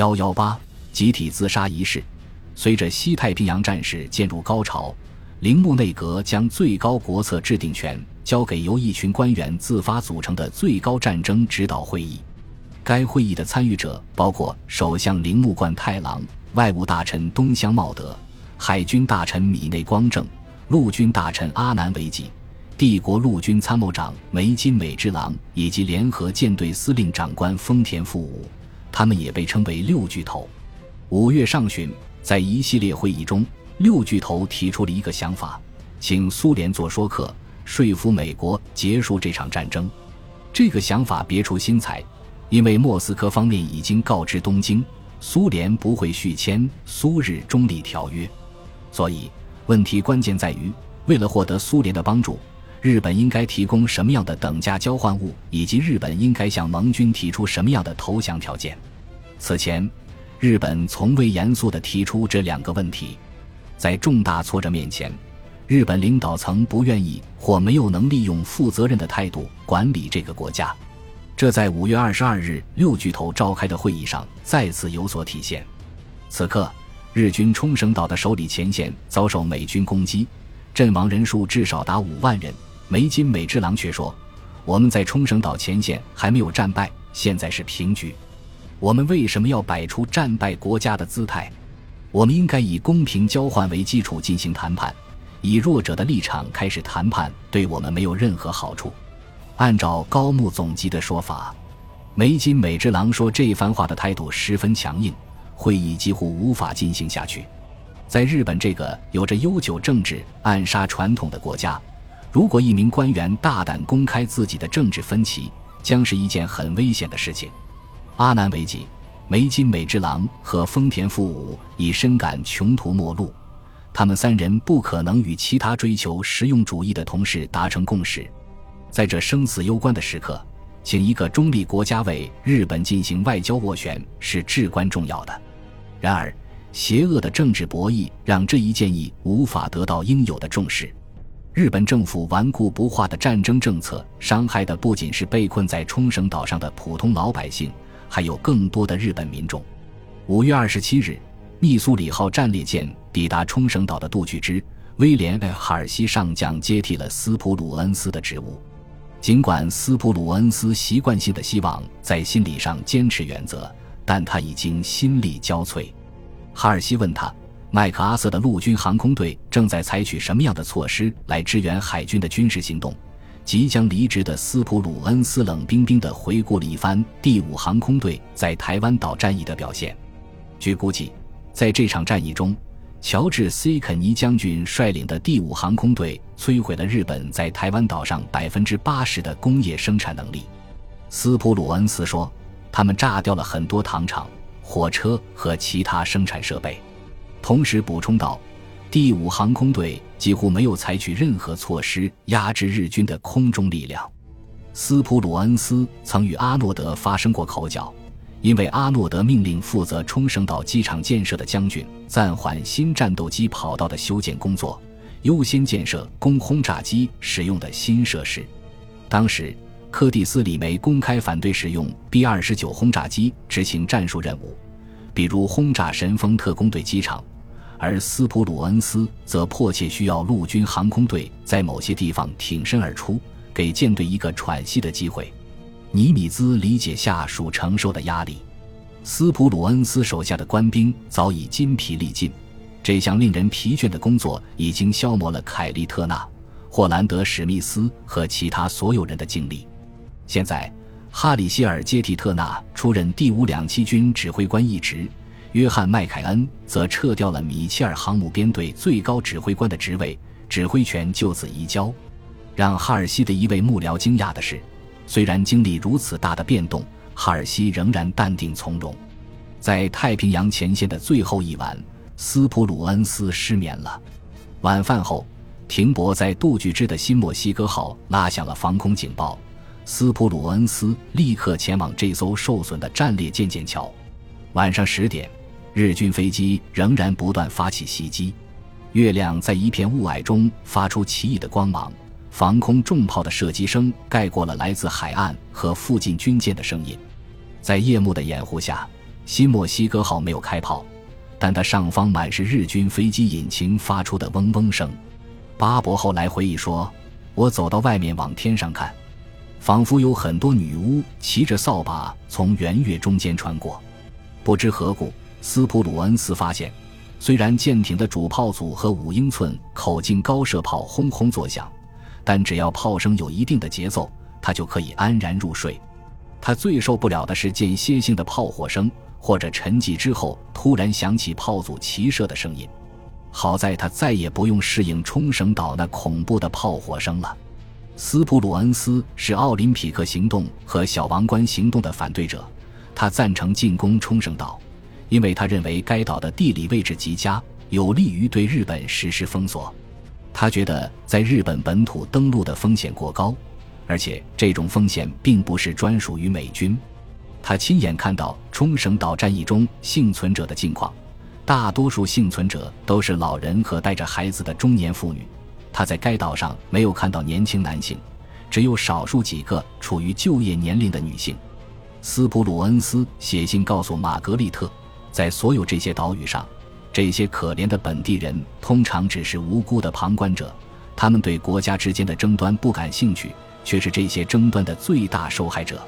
幺幺八集体自杀仪式，随着西太平洋战事渐入高潮，铃木内阁将最高国策制定权交给由一群官员自发组成的最高战争指导会议。该会议的参与者包括首相铃木贯太郎、外务大臣东乡茂德、海军大臣米内光正、陆军大臣阿南惟几、帝国陆军参谋长梅津美之郎以及联合舰队司令长官丰田富武。他们也被称为六巨头。五月上旬，在一系列会议中，六巨头提出了一个想法，请苏联做说客，说服美国结束这场战争。这个想法别出心裁，因为莫斯科方面已经告知东京，苏联不会续签苏日中立条约，所以问题关键在于，为了获得苏联的帮助。日本应该提供什么样的等价交换物，以及日本应该向盟军提出什么样的投降条件？此前，日本从未严肃地提出这两个问题。在重大挫折面前，日本领导层不愿意或没有能力用负责任的态度管理这个国家。这在五月二十二日六巨头召开的会议上再次有所体现。此刻，日军冲绳岛的首里前线遭受美军攻击，阵亡人数至少达五万人。梅津美之郎却说：“我们在冲绳岛前线还没有战败，现在是平局。我们为什么要摆出战败国家的姿态？我们应该以公平交换为基础进行谈判，以弱者的立场开始谈判，对我们没有任何好处。”按照高木总吉的说法，梅津美之郎说这番话的态度十分强硬，会议几乎无法进行下去。在日本这个有着悠久政治暗杀传统的国家。如果一名官员大胆公开自己的政治分歧，将是一件很危险的事情。阿南维吉、梅津美之郎和丰田富武已深感穷途末路，他们三人不可能与其他追求实用主义的同事达成共识。在这生死攸关的时刻，请一个中立国家为日本进行外交斡旋是至关重要的。然而，邪恶的政治博弈让这一建议无法得到应有的重视。日本政府顽固不化的战争政策，伤害的不仅是被困在冲绳岛上的普通老百姓，还有更多的日本民众。五月二十七日，密苏里号战列舰抵达冲绳岛的杜巨之威廉·哈尔西上将接替了斯普鲁恩斯的职务。尽管斯普鲁恩斯习惯性的希望在心理上坚持原则，但他已经心力交瘁。哈尔西问他。麦克阿瑟的陆军航空队正在采取什么样的措施来支援海军的军事行动？即将离职的斯普鲁恩斯冷冰冰地回顾了一番第五航空队在台湾岛战役的表现。据估计，在这场战役中，乔治 ·C· 肯尼将军率领的第五航空队摧毁了日本在台湾岛上百分之八十的工业生产能力。斯普鲁恩斯说，他们炸掉了很多糖厂、火车和其他生产设备。同时补充道：“第五航空队几乎没有采取任何措施压制日军的空中力量。”斯普鲁恩斯曾与阿诺德发生过口角，因为阿诺德命令负责冲绳岛机场建设的将军暂缓新战斗机跑道的修建工作，优先建设供轰炸机使用的新设施。当时，柯蒂斯·里梅公开反对使用 B 二十九轰炸机执行战术任务。比如轰炸神风特工队机场，而斯普鲁恩斯则迫切需要陆军航空队在某些地方挺身而出，给舰队一个喘息的机会。尼米兹理解下属承受的压力，斯普鲁恩斯手下的官兵早已筋疲力尽，这项令人疲倦的工作已经消磨了凯利特纳、霍兰德、史密斯和其他所有人的精力。现在。哈里希尔接替特纳出任第五两栖军指挥官一职，约翰麦凯恩则撤掉了米切尔航母编队最高指挥官的职位，指挥权就此移交。让哈尔西的一位幕僚惊讶的是，虽然经历如此大的变动，哈尔西仍然淡定从容。在太平洋前线的最后一晚，斯普鲁恩斯失眠了。晚饭后，停泊在杜巨之的新墨西哥号拉响了防空警报。斯普鲁恩斯立刻前往这艘受损的战列舰舰桥。晚上十点，日军飞机仍然不断发起袭击。月亮在一片雾霭中发出奇异的光芒，防空重炮的射击声盖过了来自海岸和附近军舰的声音。在夜幕的掩护下，新墨西哥号没有开炮，但它上方满是日军飞机引擎发出的嗡嗡声。巴伯后来回忆说：“我走到外面往天上看，仿佛有很多女巫骑着扫把从圆月中间穿过。不知何故，斯普鲁恩斯发现，虽然舰艇的主炮组和五英寸口径高射炮轰轰作响，但只要炮声有一定的节奏，他就可以安然入睡。他最受不了的是间歇性的炮火声。”或者沉寂之后，突然响起炮组齐射的声音。好在他再也不用适应冲绳岛那恐怖的炮火声了。斯普鲁恩斯是奥林匹克行动和小王冠行动的反对者，他赞成进攻冲绳岛，因为他认为该岛的地理位置极佳，有利于对日本实施封锁。他觉得在日本本土登陆的风险过高，而且这种风险并不是专属于美军。他亲眼看到冲绳岛战役中幸存者的境况，大多数幸存者都是老人和带着孩子的中年妇女。他在该岛上没有看到年轻男性，只有少数几个处于就业年龄的女性。斯普鲁恩斯写信告诉玛格丽特，在所有这些岛屿上，这些可怜的本地人通常只是无辜的旁观者，他们对国家之间的争端不感兴趣，却是这些争端的最大受害者。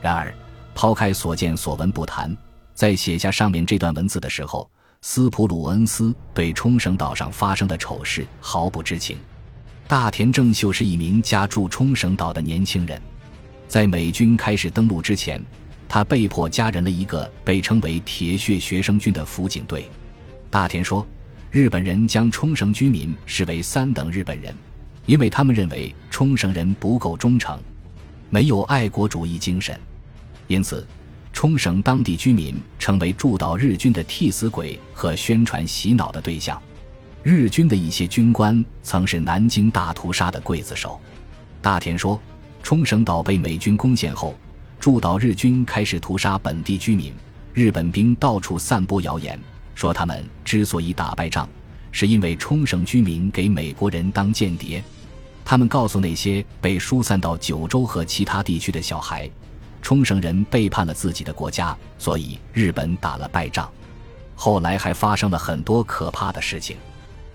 然而。抛开所见所闻不谈，在写下上面这段文字的时候，斯普鲁恩斯对冲绳岛上发生的丑事毫不知情。大田正秀是一名家住冲绳岛的年轻人，在美军开始登陆之前，他被迫加入了一个被称为“铁血学生军”的辅警队。大田说，日本人将冲绳居民视为三等日本人，因为他们认为冲绳人不够忠诚，没有爱国主义精神。因此，冲绳当地居民成为驻岛日军的替死鬼和宣传洗脑的对象。日军的一些军官曾是南京大屠杀的刽子手。大田说，冲绳岛被美军攻陷后，驻岛日军开始屠杀本地居民。日本兵到处散播谣言，说他们之所以打败仗，是因为冲绳居民给美国人当间谍。他们告诉那些被疏散到九州和其他地区的小孩。冲绳人背叛了自己的国家，所以日本打了败仗。后来还发生了很多可怕的事情。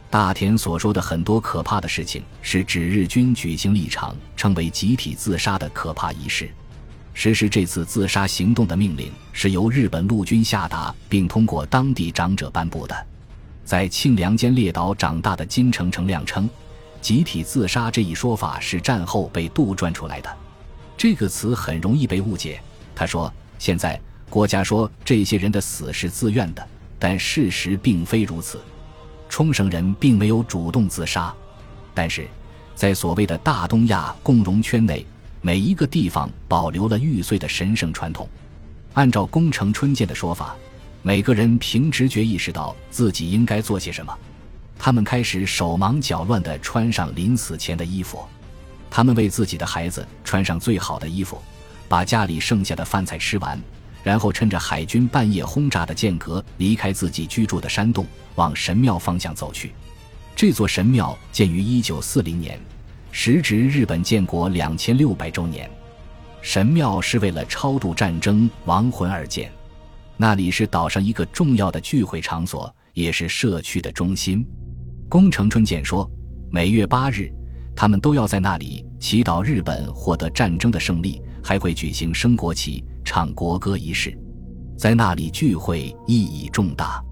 大田所说的很多可怕的事情，是指日军举行了一场称为集体自杀的可怕仪式。实施这次自杀行动的命令是由日本陆军下达，并通过当地长者颁布的。在庆良间列岛长大的金城成亮称，集体自杀这一说法是战后被杜撰出来的。这个词很容易被误解。他说：“现在国家说这些人的死是自愿的，但事实并非如此。冲绳人并没有主动自杀，但是在所谓的大东亚共荣圈内，每一个地方保留了玉碎的神圣传统。按照宫城春建的说法，每个人凭直觉意识到自己应该做些什么，他们开始手忙脚乱地穿上临死前的衣服。”他们为自己的孩子穿上最好的衣服，把家里剩下的饭菜吃完，然后趁着海军半夜轰炸的间隔离开自己居住的山洞，往神庙方向走去。这座神庙建于1940年，时值日本建国2600周年。神庙是为了超度战争亡魂而建，那里是岛上一个重要的聚会场所，也是社区的中心。宫城春见说，每月八日。他们都要在那里祈祷日本获得战争的胜利，还会举行升国旗、唱国歌仪式，在那里聚会意义重大。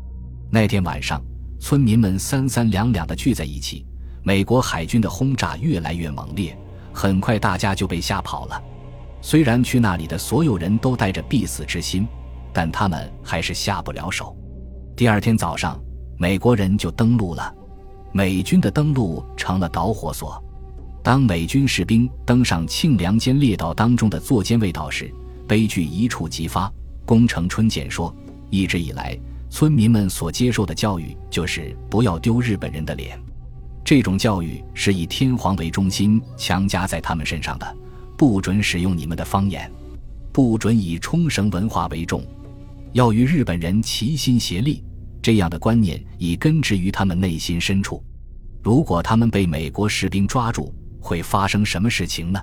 那天晚上，村民们三三两两的聚在一起。美国海军的轰炸越来越猛烈，很快大家就被吓跑了。虽然去那里的所有人都带着必死之心，但他们还是下不了手。第二天早上，美国人就登陆了，美军的登陆成了导火索。当美军士兵登上庆良间列岛当中的座间卫岛时，悲剧一触即发。宫城春见说：“一直以来，村民们所接受的教育就是不要丢日本人的脸。这种教育是以天皇为中心强加在他们身上的，不准使用你们的方言，不准以冲绳文化为重，要与日本人齐心协力。这样的观念已根植于他们内心深处。如果他们被美国士兵抓住，会发生什么事情呢？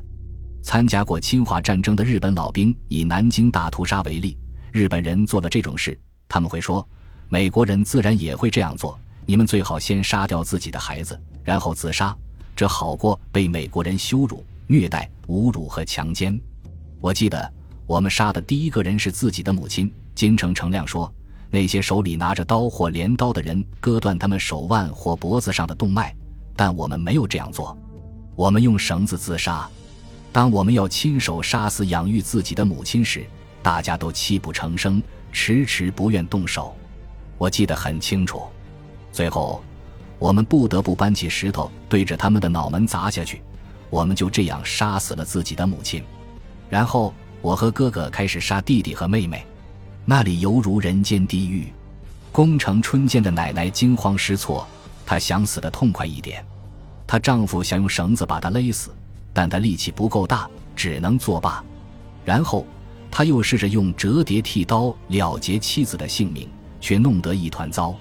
参加过侵华战争的日本老兵以南京大屠杀为例，日本人做了这种事，他们会说，美国人自然也会这样做。你们最好先杀掉自己的孩子，然后自杀，这好过被美国人羞辱、虐待、侮辱和强奸。我记得我们杀的第一个人是自己的母亲。金城成亮说，那些手里拿着刀或镰刀的人割断他们手腕或脖子上的动脉，但我们没有这样做。我们用绳子自杀。当我们要亲手杀死养育自己的母亲时，大家都泣不成声，迟迟不愿动手。我记得很清楚。最后，我们不得不搬起石头对着他们的脑门砸下去。我们就这样杀死了自己的母亲。然后，我和哥哥开始杀弟弟和妹妹。那里犹如人间地狱。宫城春见的奶奶惊慌失措，她想死的痛快一点。她丈夫想用绳子把她勒死，但她力气不够大，只能作罢。然后，他又试着用折叠剃刀了结妻子的性命，却弄得一团糟。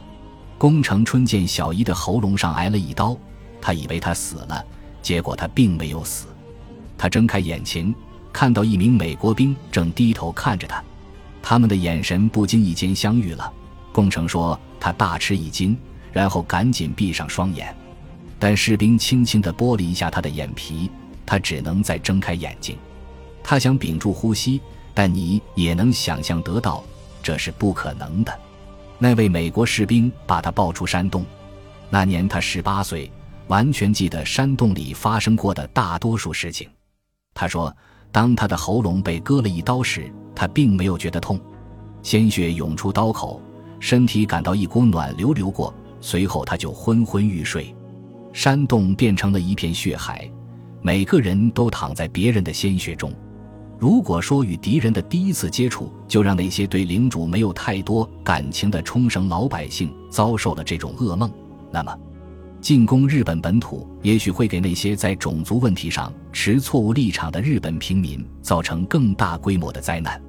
宫城春见小姨的喉咙上挨了一刀，他以为他死了，结果他并没有死。他睁开眼睛，看到一名美国兵正低头看着他，他们的眼神不经意间相遇了。宫城说他大吃一惊，然后赶紧闭上双眼，但士兵轻轻地剥了一下他的眼皮，他只能再睁开眼睛。他想屏住呼吸，但你也能想象得到，这是不可能的。那位美国士兵把他抱出山洞。那年他十八岁，完全记得山洞里发生过的大多数事情。他说，当他的喉咙被割了一刀时，他并没有觉得痛，鲜血涌出刀口，身体感到一股暖流流过，随后他就昏昏欲睡。山洞变成了一片血海，每个人都躺在别人的鲜血中。如果说与敌人的第一次接触就让那些对领主没有太多感情的冲绳老百姓遭受了这种噩梦，那么进攻日本本土也许会给那些在种族问题上持错误立场的日本平民造成更大规模的灾难。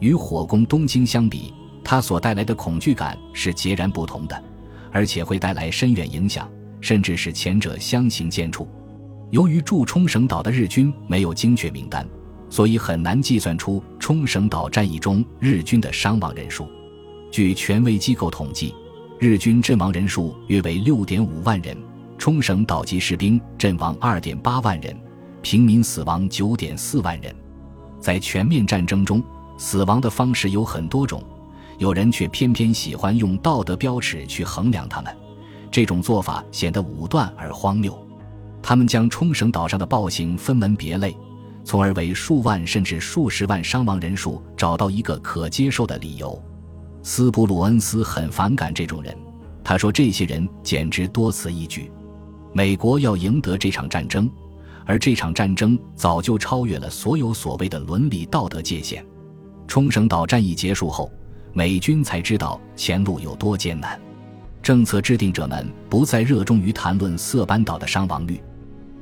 与火攻东京相比，它所带来的恐惧感是截然不同的，而且会带来深远影响，甚至使前者相形见绌。由于驻冲绳岛的日军没有精确名单。所以很难计算出冲绳岛战役中日军的伤亡人数。据权威机构统计，日军阵亡人数约为六点五万人，冲绳岛籍士兵阵亡二点八万人，平民死亡九点四万人。在全面战争中，死亡的方式有很多种，有人却偏偏喜欢用道德标尺去衡量他们，这种做法显得武断而荒谬。他们将冲绳岛上的暴行分门别类。从而为数万甚至数十万伤亡人数找到一个可接受的理由。斯普鲁恩斯很反感这种人，他说：“这些人简直多此一举。美国要赢得这场战争，而这场战争早就超越了所有所谓的伦理道德界限。”冲绳岛战役结束后，美军才知道前路有多艰难。政策制定者们不再热衷于谈论色班岛的伤亡率。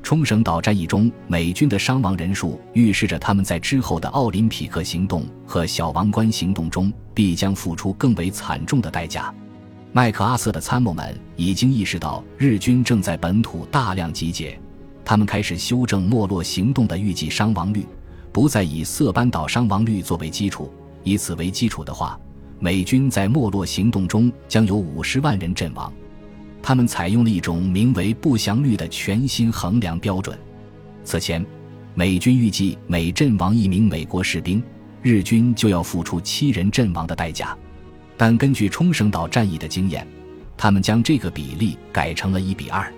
冲绳岛战役中，美军的伤亡人数预示着他们在之后的奥林匹克行动和小王冠行动中必将付出更为惨重的代价。麦克阿瑟的参谋们已经意识到日军正在本土大量集结，他们开始修正没落行动的预计伤亡率，不再以色班岛伤亡率作为基础。以此为基础的话，美军在没落行动中将有五十万人阵亡。他们采用了一种名为“不祥率”的全新衡量标准。此前，美军预计每阵亡一名美国士兵，日军就要付出七人阵亡的代价。但根据冲绳岛战役的经验，他们将这个比例改成了一比二。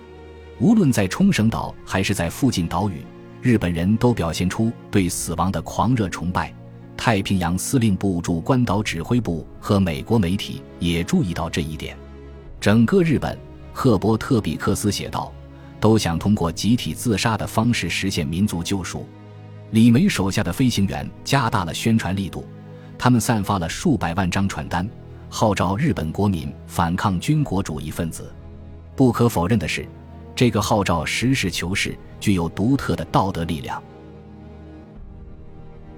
无论在冲绳岛还是在附近岛屿，日本人都表现出对死亡的狂热崇拜。太平洋司令部驻关岛指挥部和美国媒体也注意到这一点。整个日本。赫伯特·比克斯写道：“都想通过集体自杀的方式实现民族救赎。”李梅手下的飞行员加大了宣传力度，他们散发了数百万张传单，号召日本国民反抗军国主义分子。不可否认的是，这个号召实事求是，具有独特的道德力量。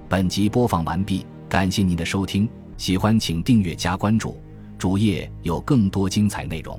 本集播放完毕，感谢您的收听，喜欢请订阅加关注，主页有更多精彩内容。